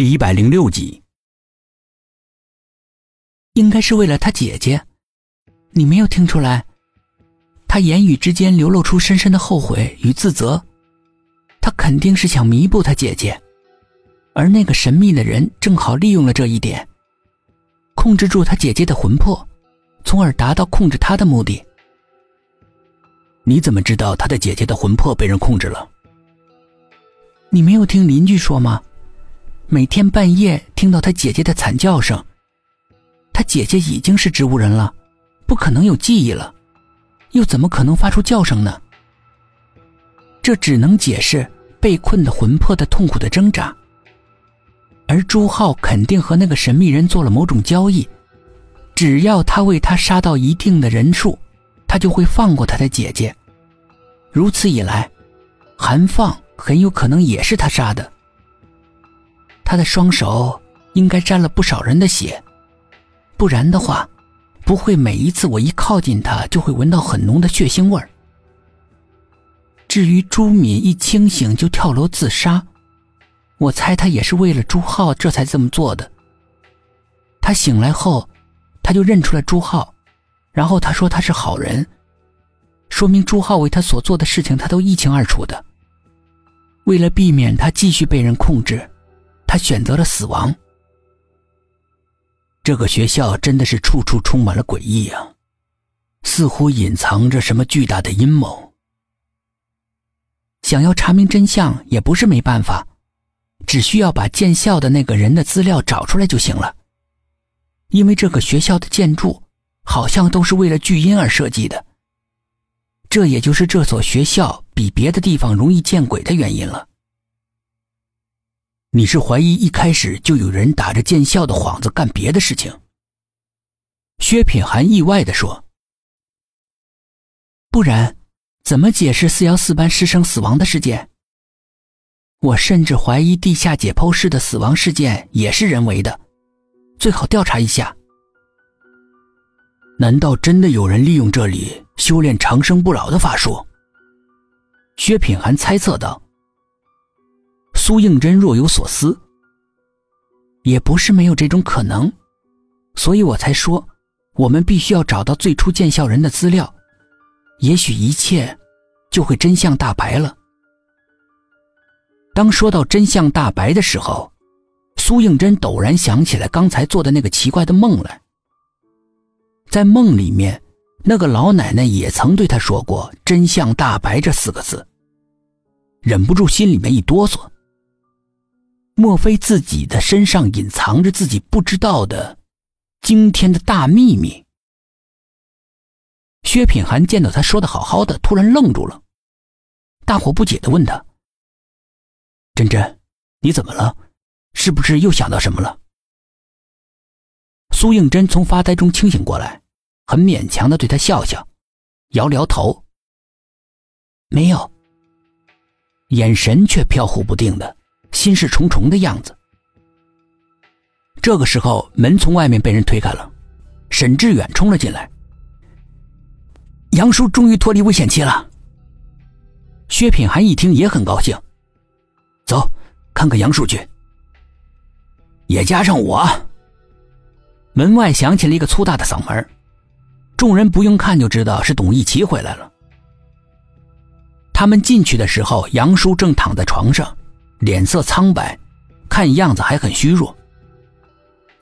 第一百零六集，应该是为了他姐姐，你没有听出来？他言语之间流露出深深的后悔与自责，他肯定是想弥补他姐姐，而那个神秘的人正好利用了这一点，控制住他姐姐的魂魄，从而达到控制他的目的。你怎么知道他的姐姐的魂魄被人控制了？你没有听邻居说吗？每天半夜听到他姐姐的惨叫声。他姐姐已经是植物人了，不可能有记忆了。又怎么可能发出叫声呢？这只能解释被困的魂魄的痛苦的挣扎。而朱浩肯定和那个神秘人做了某种交易，只要他为他杀到一定的人数，他就会放过他的姐姐。如此一来，韩放很有可能也是他杀的。他的双手应该沾了不少人的血，不然的话。不会每一次我一靠近他就会闻到很浓的血腥味儿。至于朱敏一清醒就跳楼自杀，我猜他也是为了朱浩这才这么做的。他醒来后，他就认出了朱浩，然后他说他是好人，说明朱浩为他所做的事情他都一清二楚的。为了避免他继续被人控制，他选择了死亡。这个学校真的是处处充满了诡异啊，似乎隐藏着什么巨大的阴谋。想要查明真相也不是没办法，只需要把建校的那个人的资料找出来就行了。因为这个学校的建筑好像都是为了巨婴而设计的，这也就是这所学校比别的地方容易见鬼的原因了。你是怀疑一开始就有人打着见效的幌子干别的事情？薛品涵意外的说：“不然，怎么解释四幺四班师生死亡的事件？我甚至怀疑地下解剖室的死亡事件也是人为的，最好调查一下。难道真的有人利用这里修炼长生不老的法术？”薛品涵猜测道。苏应真若有所思，也不是没有这种可能，所以我才说，我们必须要找到最初见笑人的资料，也许一切就会真相大白了。当说到真相大白的时候，苏应真陡然想起来刚才做的那个奇怪的梦来，在梦里面，那个老奶奶也曾对他说过“真相大白”这四个字，忍不住心里面一哆嗦。莫非自己的身上隐藏着自己不知道的惊天的大秘密？薛品涵见到他说的好好的，突然愣住了，大惑不解的问他：“真真，你怎么了？是不是又想到什么了？”苏应真从发呆中清醒过来，很勉强的对他笑笑，摇了摇头：“没有。”眼神却飘忽不定的。心事重重的样子。这个时候，门从外面被人推开了，沈志远冲了进来。杨叔终于脱离危险期了。薛品涵一听也很高兴，走，看看杨叔去。也加上我。门外响起了一个粗大的嗓门，众人不用看就知道是董一奇回来了。他们进去的时候，杨叔正躺在床上。脸色苍白，看样子还很虚弱。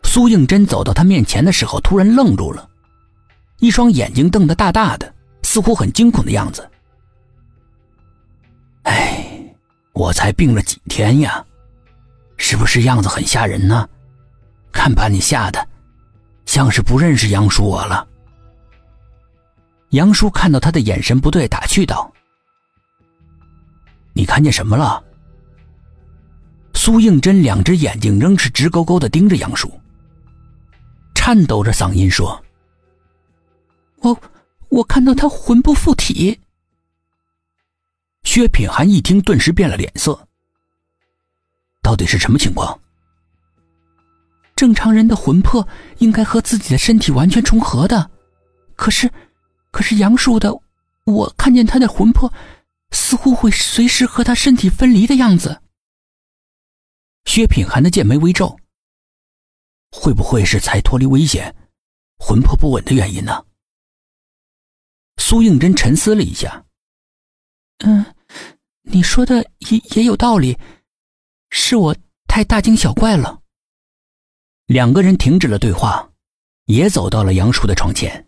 苏应真走到他面前的时候，突然愣住了，一双眼睛瞪得大大的，似乎很惊恐的样子。哎，我才病了几天呀，是不是样子很吓人呢？看把你吓的，像是不认识杨叔我了。杨叔看到他的眼神不对，打趣道：“你看见什么了？”苏应真两只眼睛仍是直勾勾的盯着杨叔，颤抖着嗓音说：“我我看到他魂不附体。”薛品涵一听，顿时变了脸色。到底是什么情况？正常人的魂魄应该和自己的身体完全重合的，可是，可是杨叔的，我看见他的魂魄似乎会随时和他身体分离的样子。薛品涵的剑眉微皱，会不会是才脱离危险，魂魄不稳的原因呢？苏应真沉思了一下，嗯，你说的也也有道理，是我太大惊小怪了。两个人停止了对话，也走到了杨叔的床前。